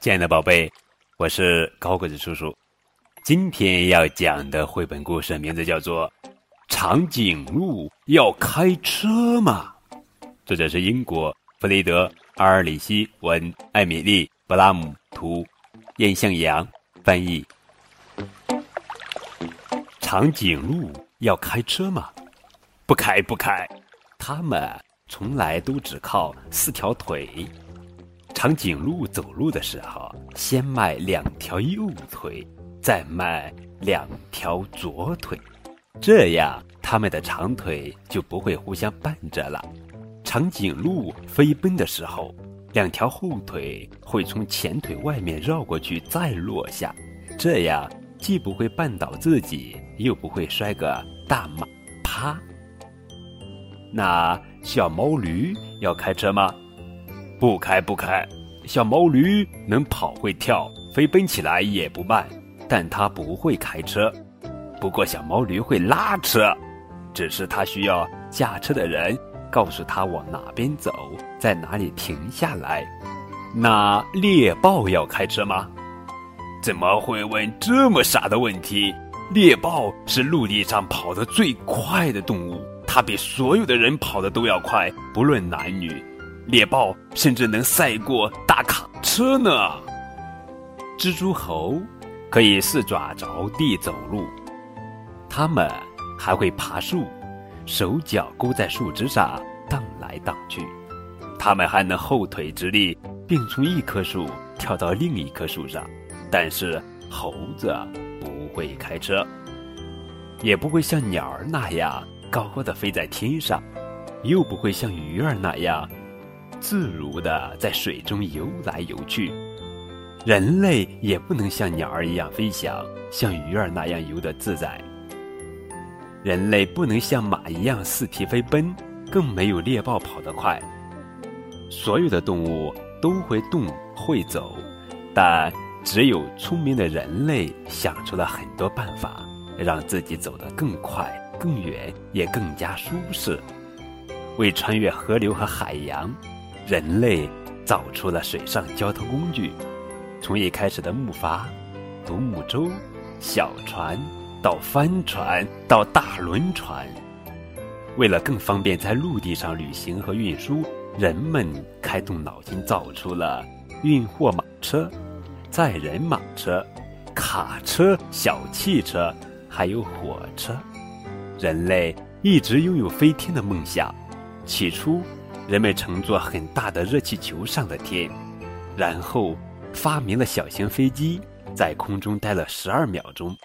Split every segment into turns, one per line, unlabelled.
亲爱的宝贝，我是高个子叔叔。今天要讲的绘本故事名字叫做《长颈鹿要开车吗》，作者是英国弗雷德·阿尔里希文、艾米丽·布拉姆图、燕向阳翻译。长颈鹿要开车吗？不开，不开，它们从来都只靠四条腿。长颈鹿走路的时候，先迈两条右腿，再迈两条左腿，这样它们的长腿就不会互相绊着了。长颈鹿飞奔的时候，两条后腿会从前腿外面绕过去再落下，这样既不会绊倒自己，又不会摔个大马趴。那小毛驴要开车吗？不开不开，小毛驴能跑会跳，飞奔起来也不慢，但它不会开车。不过小毛驴会拉车，只是它需要驾车的人告诉它往哪边走，在哪里停下来。那猎豹要开车吗？怎么会问这么傻的问题？猎豹是陆地上跑得最快的动物。它比所有的人跑得都要快，不论男女。猎豹甚至能赛过大卡车呢。蜘蛛猴可以四爪着地走路，它们还会爬树，手脚勾在树枝上荡来荡去。它们还能后腿直立，并从一棵树跳到另一棵树上。但是猴子不会开车，也不会像鸟儿那样。高高的飞在天上，又不会像鱼儿那样自如的在水中游来游去。人类也不能像鸟儿一样飞翔，像鱼儿那样游得自在。人类不能像马一样四蹄飞奔，更没有猎豹跑得快。所有的动物都会动会走，但只有聪明的人类想出了很多办法，让自己走得更快。更远也更加舒适。为穿越河流和海洋，人类造出了水上交通工具，从一开始的木筏、独木舟、小船，到帆船，到大轮船。为了更方便在陆地上旅行和运输，人们开动脑筋造出了运货马车、载人马车、卡车、小汽车，还有火车。人类一直拥有飞天的梦想。起初，人们乘坐很大的热气球上的天，然后发明了小型飞机，在空中待了十二秒钟。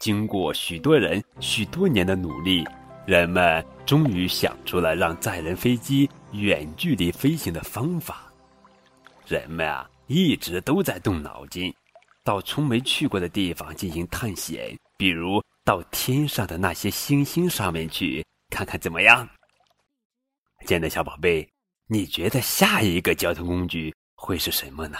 经过许多人许多年的努力，人们终于想出了让载人飞机远距离飞行的方法。人们啊，一直都在动脑筋，到从没去过的地方进行探险，比如。到天上的那些星星上面去看看怎么样？亲爱的小宝贝，你觉得下一个交通工具会是什么呢？